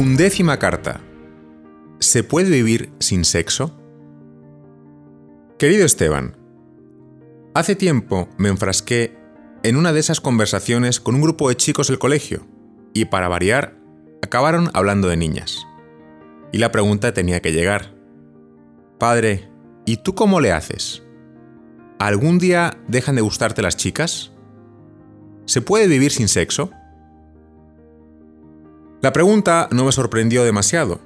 Undécima carta. ¿Se puede vivir sin sexo? Querido Esteban, hace tiempo me enfrasqué en una de esas conversaciones con un grupo de chicos del colegio y para variar acabaron hablando de niñas. Y la pregunta tenía que llegar. Padre, ¿y tú cómo le haces? ¿Algún día dejan de gustarte las chicas? ¿Se puede vivir sin sexo? La pregunta no me sorprendió demasiado.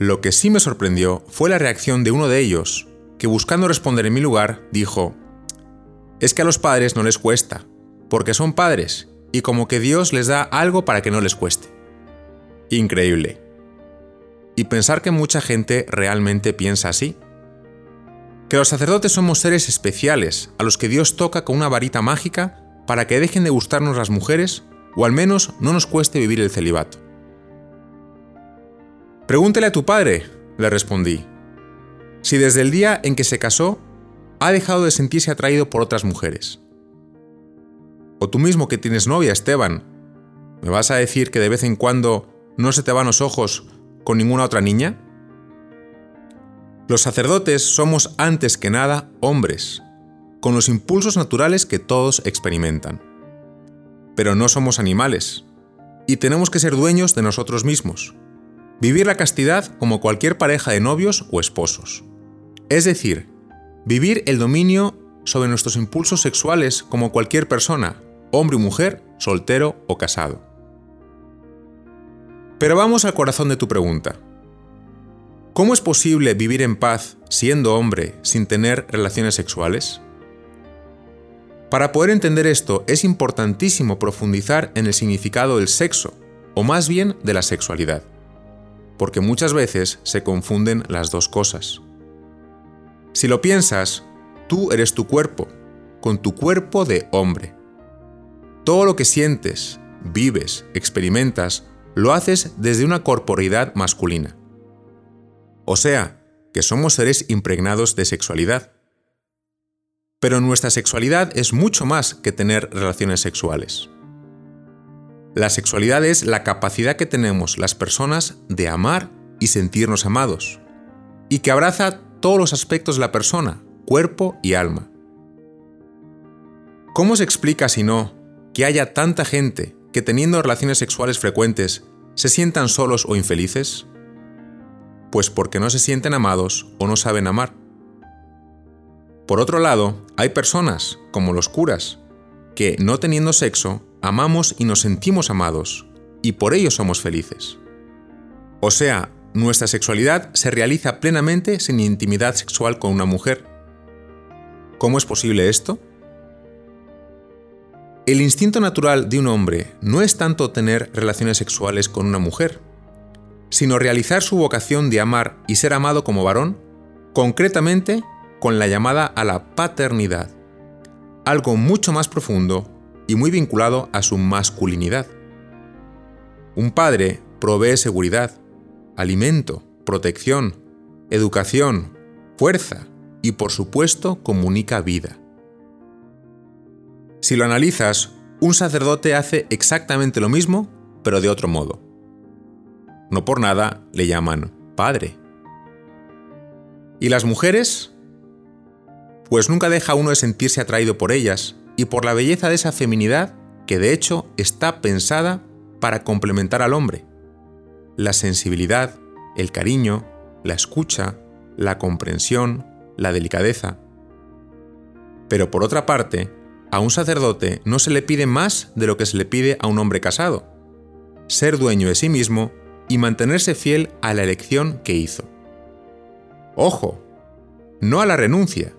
Lo que sí me sorprendió fue la reacción de uno de ellos, que buscando responder en mi lugar, dijo, es que a los padres no les cuesta, porque son padres, y como que Dios les da algo para que no les cueste. Increíble. Y pensar que mucha gente realmente piensa así. Que los sacerdotes somos seres especiales, a los que Dios toca con una varita mágica para que dejen de gustarnos las mujeres, o al menos no nos cueste vivir el celibato. Pregúntele a tu padre, le respondí, si desde el día en que se casó ha dejado de sentirse atraído por otras mujeres. O tú mismo que tienes novia, Esteban, ¿me vas a decir que de vez en cuando no se te van los ojos con ninguna otra niña? Los sacerdotes somos antes que nada hombres, con los impulsos naturales que todos experimentan. Pero no somos animales, y tenemos que ser dueños de nosotros mismos Vivir la castidad como cualquier pareja de novios o esposos. Es decir, vivir el dominio sobre nuestros impulsos sexuales como cualquier persona, hombre o mujer, soltero o casado. Pero vamos al corazón de tu pregunta. ¿Cómo es posible vivir en paz siendo hombre sin tener relaciones sexuales? Para poder entender esto es importantísimo profundizar en el significado del sexo, o más bien de la sexualidad porque muchas veces se confunden las dos cosas. Si lo piensas, tú eres tu cuerpo, con tu cuerpo de hombre. Todo lo que sientes, vives, experimentas, lo haces desde una corporeidad masculina. O sea, que somos seres impregnados de sexualidad. Pero nuestra sexualidad es mucho más que tener relaciones sexuales. La sexualidad es la capacidad que tenemos las personas de amar y sentirnos amados, y que abraza todos los aspectos de la persona, cuerpo y alma. ¿Cómo se explica, si no, que haya tanta gente que teniendo relaciones sexuales frecuentes se sientan solos o infelices? Pues porque no se sienten amados o no saben amar. Por otro lado, hay personas, como los curas, que no teniendo sexo amamos y nos sentimos amados, y por ello somos felices. O sea, nuestra sexualidad se realiza plenamente sin intimidad sexual con una mujer. ¿Cómo es posible esto? El instinto natural de un hombre no es tanto tener relaciones sexuales con una mujer, sino realizar su vocación de amar y ser amado como varón, concretamente con la llamada a la paternidad, algo mucho más profundo y muy vinculado a su masculinidad. Un padre provee seguridad, alimento, protección, educación, fuerza y por supuesto comunica vida. Si lo analizas, un sacerdote hace exactamente lo mismo, pero de otro modo. No por nada le llaman padre. ¿Y las mujeres? Pues nunca deja uno de sentirse atraído por ellas, y por la belleza de esa feminidad que de hecho está pensada para complementar al hombre. La sensibilidad, el cariño, la escucha, la comprensión, la delicadeza. Pero por otra parte, a un sacerdote no se le pide más de lo que se le pide a un hombre casado. Ser dueño de sí mismo y mantenerse fiel a la elección que hizo. Ojo, no a la renuncia,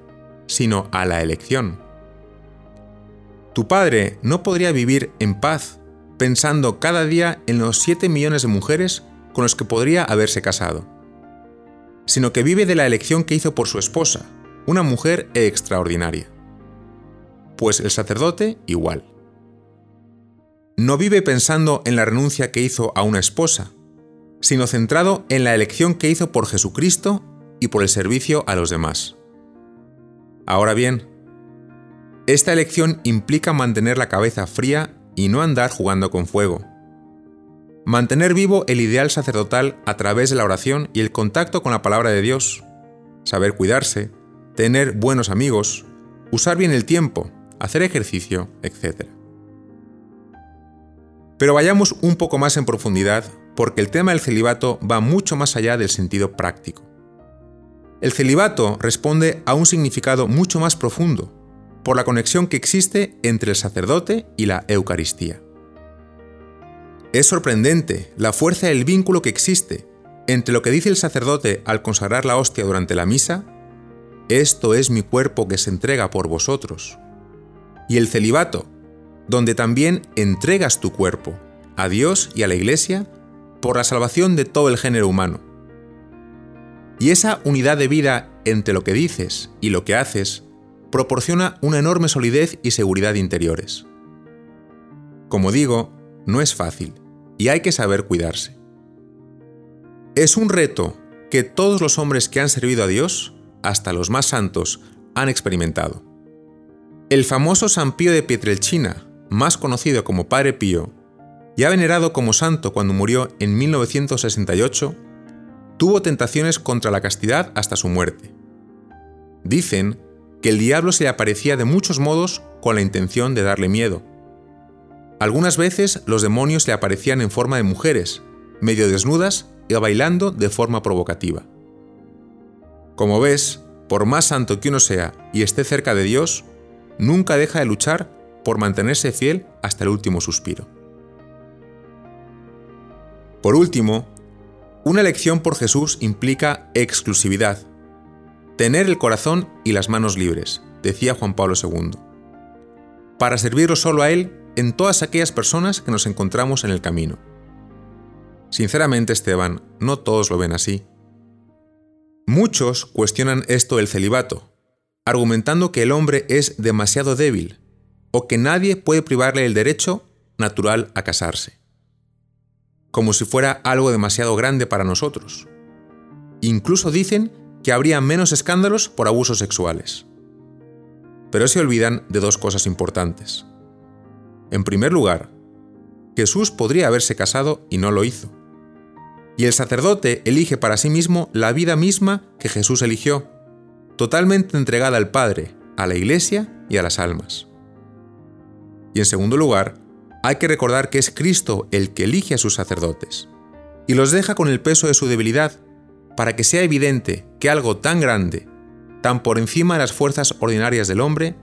sino a la elección. Tu padre no podría vivir en paz pensando cada día en los 7 millones de mujeres con los que podría haberse casado, sino que vive de la elección que hizo por su esposa, una mujer extraordinaria. Pues el sacerdote igual. No vive pensando en la renuncia que hizo a una esposa, sino centrado en la elección que hizo por Jesucristo y por el servicio a los demás. Ahora bien, esta elección implica mantener la cabeza fría y no andar jugando con fuego. Mantener vivo el ideal sacerdotal a través de la oración y el contacto con la palabra de Dios. Saber cuidarse, tener buenos amigos, usar bien el tiempo, hacer ejercicio, etc. Pero vayamos un poco más en profundidad porque el tema del celibato va mucho más allá del sentido práctico. El celibato responde a un significado mucho más profundo, por la conexión que existe entre el sacerdote y la Eucaristía. Es sorprendente la fuerza del vínculo que existe entre lo que dice el sacerdote al consagrar la hostia durante la misa, esto es mi cuerpo que se entrega por vosotros, y el celibato, donde también entregas tu cuerpo a Dios y a la Iglesia por la salvación de todo el género humano. Y esa unidad de vida entre lo que dices y lo que haces proporciona una enorme solidez y seguridad interiores. Como digo, no es fácil y hay que saber cuidarse. Es un reto que todos los hombres que han servido a Dios, hasta los más santos, han experimentado. El famoso San Pío de Pietrelcina, más conocido como Padre Pío, ya venerado como santo cuando murió en 1968, tuvo tentaciones contra la castidad hasta su muerte. Dicen que el diablo se le aparecía de muchos modos con la intención de darle miedo. Algunas veces los demonios le aparecían en forma de mujeres, medio desnudas y bailando de forma provocativa. Como ves, por más santo que uno sea y esté cerca de Dios, nunca deja de luchar por mantenerse fiel hasta el último suspiro. Por último, una elección por Jesús implica exclusividad, tener el corazón y las manos libres, decía Juan Pablo II, para servirlo solo a Él en todas aquellas personas que nos encontramos en el camino. Sinceramente, Esteban, no todos lo ven así. Muchos cuestionan esto del celibato, argumentando que el hombre es demasiado débil o que nadie puede privarle el derecho natural a casarse como si fuera algo demasiado grande para nosotros. Incluso dicen que habría menos escándalos por abusos sexuales. Pero se olvidan de dos cosas importantes. En primer lugar, Jesús podría haberse casado y no lo hizo. Y el sacerdote elige para sí mismo la vida misma que Jesús eligió, totalmente entregada al Padre, a la Iglesia y a las almas. Y en segundo lugar, hay que recordar que es Cristo el que elige a sus sacerdotes y los deja con el peso de su debilidad para que sea evidente que algo tan grande, tan por encima de las fuerzas ordinarias del hombre,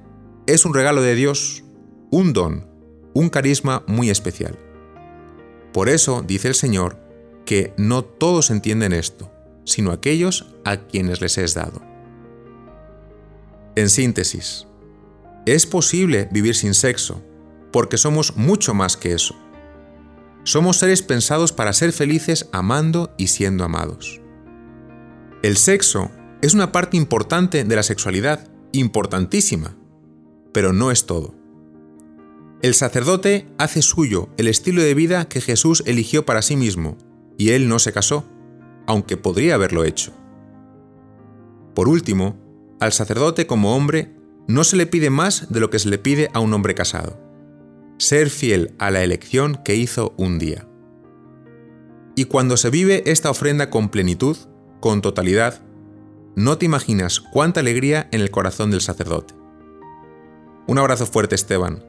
es un regalo de Dios, un don, un carisma muy especial. Por eso dice el Señor que no todos entienden esto, sino aquellos a quienes les es dado. En síntesis, es posible vivir sin sexo, porque somos mucho más que eso. Somos seres pensados para ser felices amando y siendo amados. El sexo es una parte importante de la sexualidad, importantísima, pero no es todo. El sacerdote hace suyo el estilo de vida que Jesús eligió para sí mismo, y él no se casó, aunque podría haberlo hecho. Por último, al sacerdote como hombre no se le pide más de lo que se le pide a un hombre casado ser fiel a la elección que hizo un día. Y cuando se vive esta ofrenda con plenitud, con totalidad, no te imaginas cuánta alegría en el corazón del sacerdote. Un abrazo fuerte Esteban.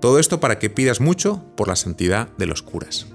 Todo esto para que pidas mucho por la santidad de los curas.